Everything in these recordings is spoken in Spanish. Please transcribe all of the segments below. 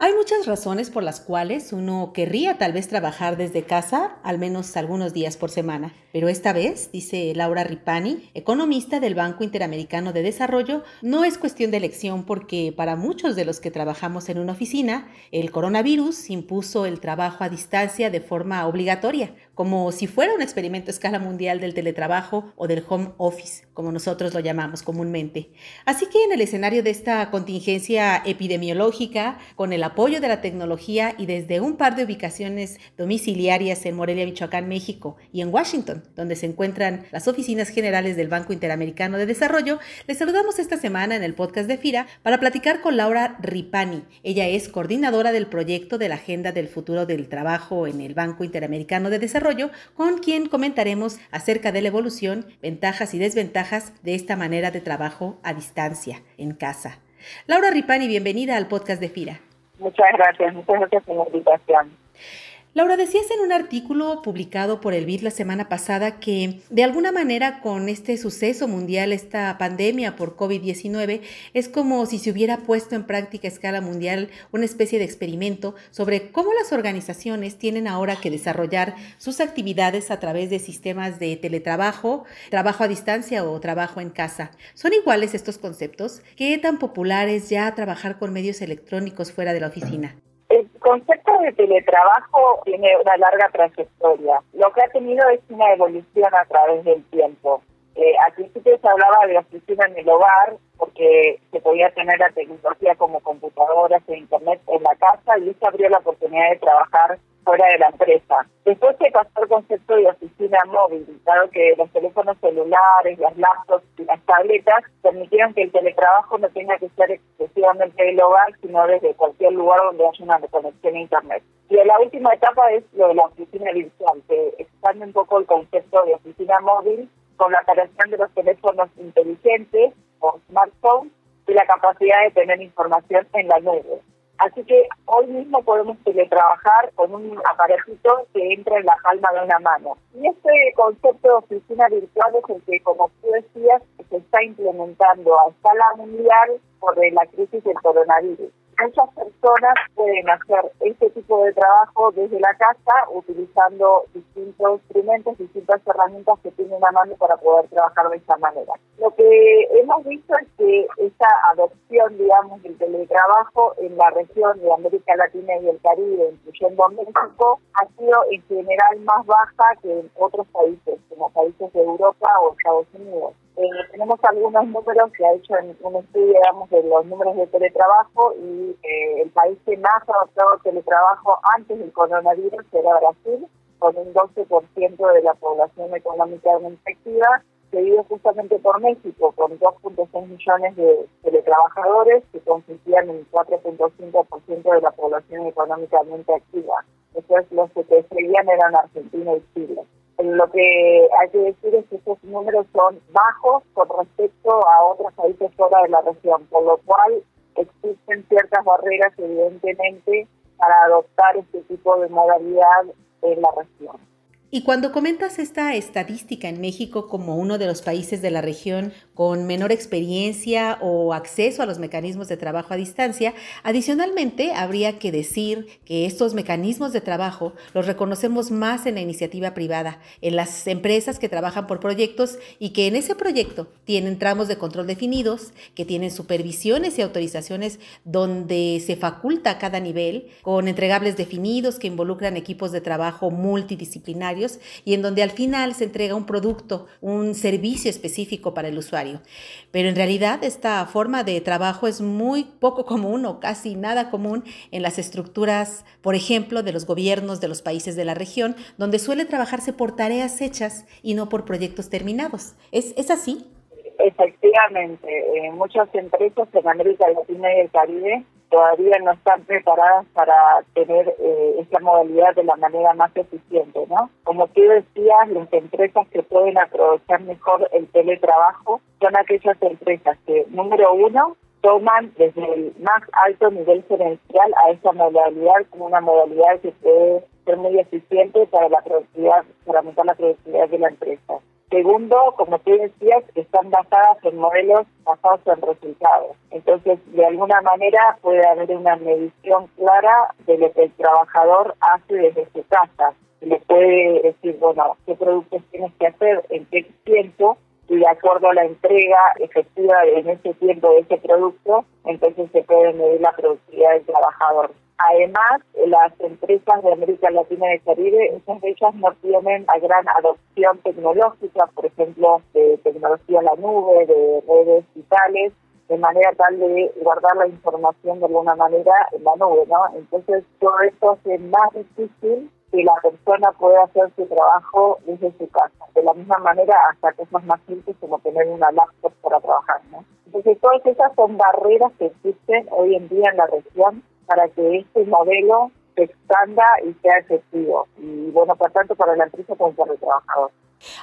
Hay muchas razones por las cuales uno querría tal vez trabajar desde casa al menos algunos días por semana, pero esta vez, dice Laura Ripani, economista del Banco Interamericano de Desarrollo, no es cuestión de elección porque para muchos de los que trabajamos en una oficina, el coronavirus impuso el trabajo a distancia de forma obligatoria, como si fuera un experimento a escala mundial del teletrabajo o del home office, como nosotros lo llamamos comúnmente. Así que en el escenario de esta contingencia epidemiológica, con el apoyo de la tecnología y desde un par de ubicaciones domiciliarias en Morelia, Michoacán, México y en Washington, donde se encuentran las oficinas generales del Banco Interamericano de Desarrollo, les saludamos esta semana en el podcast de FIRA para platicar con Laura Ripani. Ella es coordinadora del proyecto de la Agenda del Futuro del Trabajo en el Banco Interamericano de Desarrollo, con quien comentaremos acerca de la evolución, ventajas y desventajas de esta manera de trabajo a distancia, en casa. Laura Ripani, bienvenida al podcast de FIRA. Muchas gracias, muchas gracias por la invitación. Laura, decías en un artículo publicado por el BID la semana pasada que de alguna manera con este suceso mundial, esta pandemia por COVID-19, es como si se hubiera puesto en práctica a escala mundial una especie de experimento sobre cómo las organizaciones tienen ahora que desarrollar sus actividades a través de sistemas de teletrabajo, trabajo a distancia o trabajo en casa. ¿Son iguales estos conceptos? ¿Qué tan popular es ya trabajar con medios electrónicos fuera de la oficina? Concepto de teletrabajo tiene una larga trayectoria. Lo que ha tenido es una evolución a través del tiempo. Eh, al principio se hablaba de oficina en el hogar porque se podía tener la tecnología como computadoras e internet en la casa y eso abrió la oportunidad de trabajar fuera de la empresa. Después se pasó el concepto de oficina móvil, dado que los teléfonos celulares, las laptops y las tabletas permitieron que el teletrabajo no tenga que ser exclusivamente del hogar, sino desde cualquier lugar donde haya una conexión a Internet. Y la última etapa es lo de la oficina virtual, que expande un poco el concepto de oficina móvil con la aparición de los teléfonos inteligentes o smartphones y la capacidad de tener información en la nube. Así que hoy mismo podemos teletrabajar con un aparatito que entra en la palma de una mano. Y este concepto de oficina virtual es el que, como tú decías, se está implementando a escala mundial por la crisis del coronavirus muchas personas pueden hacer este tipo de trabajo desde la casa utilizando distintos instrumentos, distintas herramientas que tienen a mano para poder trabajar de esta manera. Lo que hemos visto es que esta adopción, digamos, del teletrabajo en la región de América Latina y el Caribe, incluyendo México, ha sido en general más baja que en otros países, como países de Europa o Estados Unidos. Eh, tenemos algunos números que ha hecho en un estudio, digamos, de los números de teletrabajo y eh, el país que más ha adoptado teletrabajo antes del coronavirus era Brasil, con un 12% de la población económicamente activa, seguido justamente por México, con 2.6 millones de teletrabajadores que consistían en 4.5% de la población económicamente activa. Después los que seguían eran Argentina y Chile. Lo que hay que decir es que estos números son bajos con respecto a otros países fuera de la región, por lo cual existen ciertas barreras, evidentemente, para adoptar este tipo de modalidad en la región. Y cuando comentas esta estadística en México como uno de los países de la región con menor experiencia o acceso a los mecanismos de trabajo a distancia, adicionalmente habría que decir que estos mecanismos de trabajo los reconocemos más en la iniciativa privada, en las empresas que trabajan por proyectos y que en ese proyecto tienen tramos de control definidos, que tienen supervisiones y autorizaciones donde se faculta a cada nivel, con entregables definidos que involucran equipos de trabajo multidisciplinarios y en donde al final se entrega un producto, un servicio específico para el usuario. Pero en realidad esta forma de trabajo es muy poco común o casi nada común en las estructuras, por ejemplo, de los gobiernos de los países de la región, donde suele trabajarse por tareas hechas y no por proyectos terminados. ¿Es, es así? Efectivamente, muchas empresas en América Latina y el Caribe todavía no están preparadas para tener eh, esta modalidad de la manera más eficiente, ¿no? Como tú decías, las empresas que pueden aprovechar mejor el teletrabajo son aquellas empresas que, número uno, toman desde el más alto nivel gerencial a esa modalidad como una modalidad que puede ser muy eficiente para la productividad, para aumentar la productividad de la empresa. Segundo, como tú decías, están basadas en modelos basados en resultados. Entonces, de alguna manera puede haber una medición clara de lo que el trabajador hace desde su casa. Le puede decir, bueno, qué productos tienes que hacer, en qué tiempo, y de acuerdo a la entrega efectiva en ese tiempo de ese producto, entonces se puede medir la productividad del trabajador. Además, las empresas de América Latina y Caribe, muchas de ellas no tienen la gran adopción tecnológica, por ejemplo, de tecnología en la nube, de redes digitales, de manera tal de guardar la información de alguna manera en la nube, ¿no? Entonces, todo esto hace más difícil que la persona pueda hacer su trabajo desde su casa. De la misma manera, hasta cosas más simples como tener una laptop para trabajar, ¿no? Entonces, todas esas son barreras que existen hoy en día en la región para que este modelo se expanda y sea efectivo. Y bueno, por tanto, para la empresa como para el trabajador.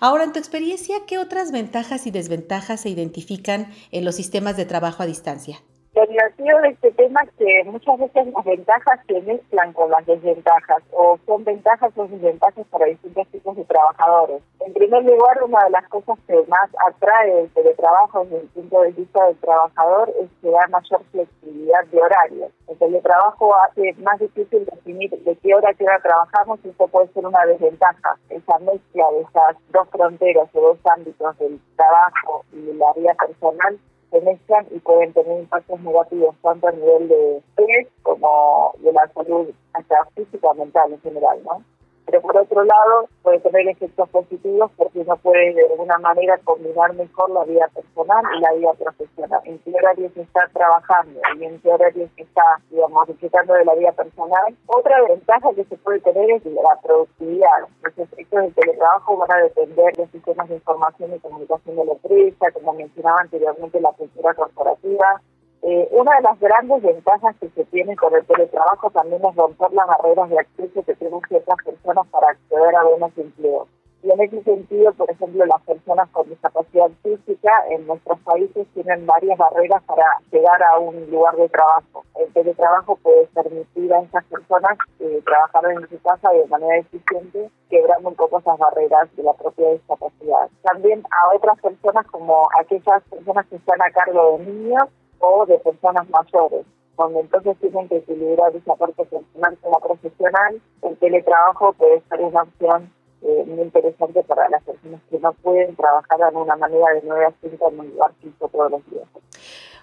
Ahora, en tu experiencia, ¿qué otras ventajas y desventajas se identifican en los sistemas de trabajo a distancia? Lo de este tema es que muchas veces las ventajas se mezclan con las desventajas o son ventajas o desventajas para distintos tipos de trabajadores. En primer lugar, una de las cosas que más atrae el teletrabajo desde el punto de vista del trabajador es que da mayor flexibilidad de horario. El teletrabajo hace más difícil definir de qué hora qué hora trabajamos y eso puede ser una desventaja. Esa mezcla de esas dos fronteras o dos ámbitos del trabajo y la vida personal se mezclan y pueden tener impactos negativos tanto a nivel de estrés como de la salud hasta física mental en general, ¿no? Pero por otro lado puede tener efectos positivos porque uno puede de alguna manera combinar mejor la vida personal y la vida profesional. En qué horario se está trabajando y en qué horario se está, digamos, disfrutando de la vida personal. Otra ventaja que se puede tener es la productividad. Los efectos del teletrabajo van a depender de sistemas de información y comunicación de la empresa, como mencionaba anteriormente, la cultura corporativa, eh, una de las grandes ventajas que se tiene con el teletrabajo también es romper las barreras de acceso que tienen ciertas personas para acceder a buenos empleos. Y en ese sentido, por ejemplo, las personas con discapacidad física en nuestros países tienen varias barreras para llegar a un lugar de trabajo. El teletrabajo puede permitir a esas personas eh, trabajar en su casa de manera eficiente, quebrando un poco esas barreras de la propia discapacidad. También a otras personas como aquellas personas que están a cargo de niños o de personas mayores, donde entonces tienen que equilibrar esa parte personal como profesional. El teletrabajo puede ser una opción eh, muy interesante para las personas que no pueden trabajar de una manera de 9 a 5 en un lugar fijo todos los días.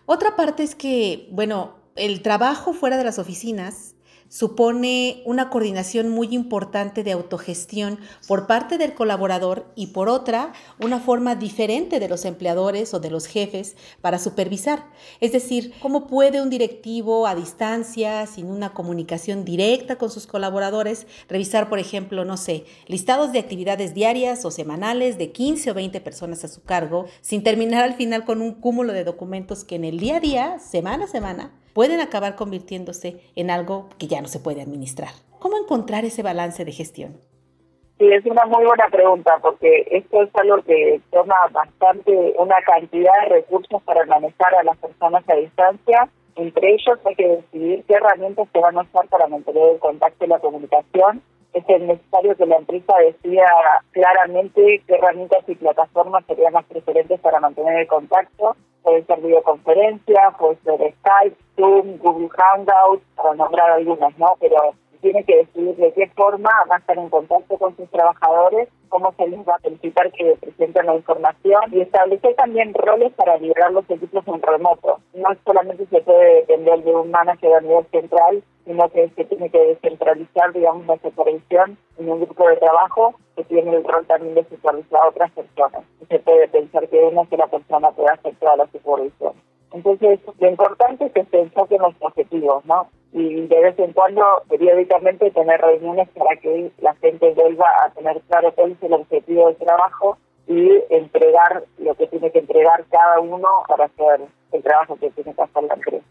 Otra parte es que, bueno, el trabajo fuera de las oficinas supone una coordinación muy importante de autogestión por parte del colaborador y por otra, una forma diferente de los empleadores o de los jefes para supervisar. Es decir, cómo puede un directivo a distancia, sin una comunicación directa con sus colaboradores, revisar, por ejemplo, no sé, listados de actividades diarias o semanales de 15 o 20 personas a su cargo, sin terminar al final con un cúmulo de documentos que en el día a día, semana a semana, pueden acabar convirtiéndose en algo que ya no se puede administrar. ¿Cómo encontrar ese balance de gestión? Sí, es una muy buena pregunta porque esto es algo que toma bastante una cantidad de recursos para manejar a las personas a distancia. Entre ellos hay que decidir qué herramientas se van a usar para mantener el contacto y la comunicación. Es necesario que la empresa decida claramente qué herramientas y plataformas serían más preferentes para mantener el contacto puede ser videoconferencia, puede ser Skype, Zoom, Google Hangouts, para nombrar algunas, ¿no? Pero tiene que decidir de qué forma va a estar en contacto con sus trabajadores, cómo se les va a solicitar que presenten la información y establecer también roles para liberar los equipos en remoto. No solamente se puede depender de un manager a nivel central, sino que se tiene que descentralizar, digamos, la supervisión en un grupo de trabajo que tiene el rol también de supervisar a otras personas. Se puede pensar que una sola persona puede hacer toda la supervisión. Entonces, lo importante es que se enfoquen los objetivos, ¿no? Y de vez en cuando, periódicamente, tener reuniones para que la gente vuelva a tener claro cuál es el objetivo del trabajo y entregar lo que tiene que entregar cada uno para hacer el trabajo que tiene que hacer la empresa.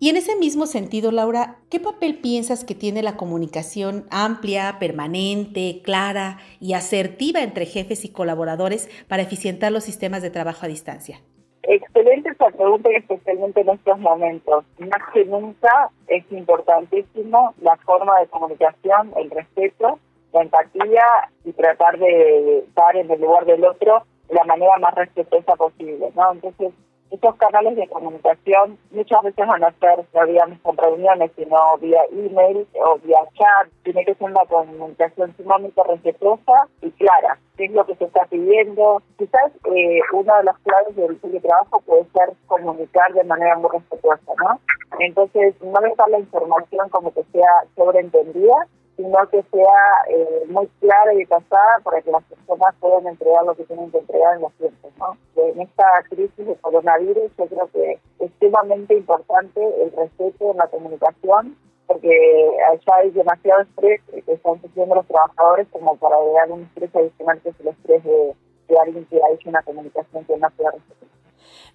Y en ese mismo sentido, Laura, ¿qué papel piensas que tiene la comunicación amplia, permanente, clara y asertiva entre jefes y colaboradores para eficientar los sistemas de trabajo a distancia? Excelente esa pregunta, especialmente en estos momentos. Más que nunca es importantísimo la forma de comunicación, el respeto, la empatía y tratar de estar en el lugar del otro de la manera más respetuosa posible, ¿no? Entonces, estos canales de comunicación muchas veces van a ser, no digamos, con reuniones, sino vía email o vía chat. Tiene que ser una comunicación sumamente respetuosa y clara. ¿Qué es lo que se está pidiendo? Quizás eh, una de las claves del teletrabajo puede ser comunicar de manera muy respetuosa, ¿no? Entonces, no dejar la información como que sea sobreentendida, sino que sea eh, muy clara y detallada para que las personas puedan entregar lo que tienen que entregar en los tiempos. ¿no? En esta crisis de coronavirus yo creo que es sumamente importante el respeto en la comunicación porque allá hay demasiado estrés que están sufriendo los trabajadores como para agregar un estrés adicional que es el estrés de, alguien que ha hecho una comunicación que no respetuosa.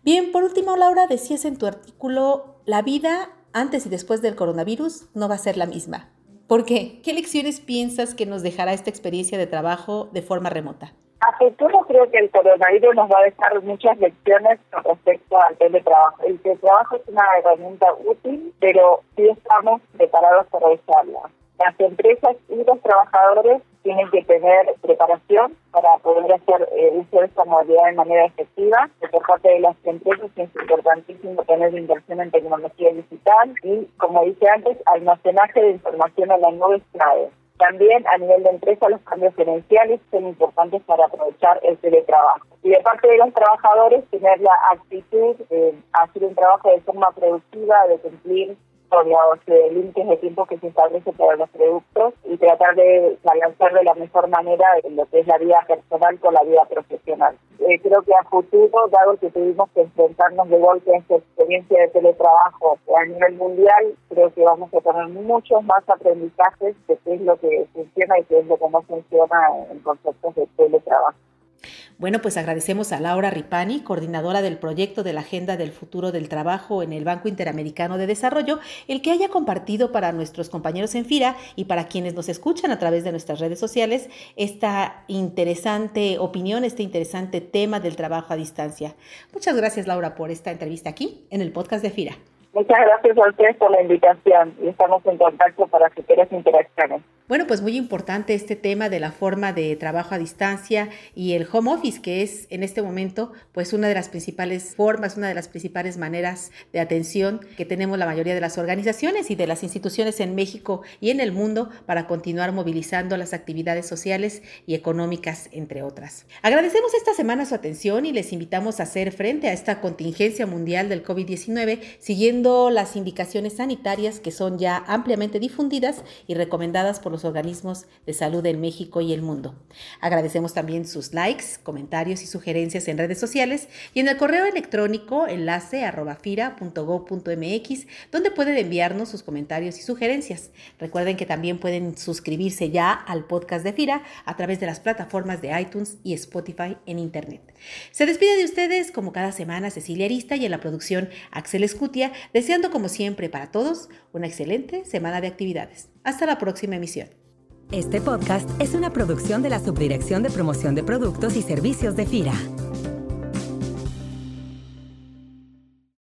Bien, por último, Laura, decías en tu artículo, la vida antes y después del coronavirus no va a ser la misma. ¿Por qué? ¿Qué lecciones piensas que nos dejará esta experiencia de trabajo de forma remota? A futuro creo que el coronavirus nos va a dejar muchas lecciones con respecto al teletrabajo. El teletrabajo es una herramienta útil, pero sí estamos preparados para usarla. Las empresas y los trabajadores tienen que tener preparación para poder hacer eh, uso de esta modalidad de manera efectiva. Por parte de las empresas es importantísimo tener inversión en tecnología digital y, como dije antes, almacenaje de información en la nube es. También a nivel de empresa los cambios gerenciales son importantes para aprovechar el teletrabajo. Y de parte de los trabajadores tener la actitud de hacer un trabajo de forma productiva, de cumplir los eh, límites de tiempo que se establece para los productos y tratar de balancear de la mejor manera lo que es la vida personal con la vida profesional. Eh, creo que a futuro, dado que tuvimos que enfrentarnos de golpe a esta experiencia de teletrabajo a nivel mundial, creo que vamos a tener muchos más aprendizajes de qué es lo que funciona y qué es lo que no funciona en conceptos de teletrabajo. Bueno, pues agradecemos a Laura Ripani, coordinadora del proyecto de la Agenda del Futuro del Trabajo en el Banco Interamericano de Desarrollo, el que haya compartido para nuestros compañeros en FIRA y para quienes nos escuchan a través de nuestras redes sociales esta interesante opinión, este interesante tema del trabajo a distancia. Muchas gracias, Laura, por esta entrevista aquí en el podcast de FIRA. Muchas gracias a por la invitación y estamos en contacto para futuras interacciones. Bueno, pues muy importante este tema de la forma de trabajo a distancia y el home office, que es en este momento pues una de las principales formas, una de las principales maneras de atención que tenemos la mayoría de las organizaciones y de las instituciones en México y en el mundo para continuar movilizando las actividades sociales y económicas, entre otras. Agradecemos esta semana su atención y les invitamos a hacer frente a esta contingencia mundial del COVID-19 siguiendo las indicaciones sanitarias que son ya ampliamente difundidas y recomendadas por los organismos de salud en México y el mundo. Agradecemos también sus likes, comentarios y sugerencias en redes sociales y en el correo electrónico enlace donde pueden enviarnos sus comentarios y sugerencias. Recuerden que también pueden suscribirse ya al podcast de FIRA a través de las plataformas de iTunes y Spotify en Internet. Se despide de ustedes como cada semana Cecilia Arista y en la producción Axel Escutia, deseando como siempre para todos una excelente semana de actividades. Hasta la próxima emisión. Este podcast es una producción de la Subdirección de Promoción de Productos y Servicios de FIRA.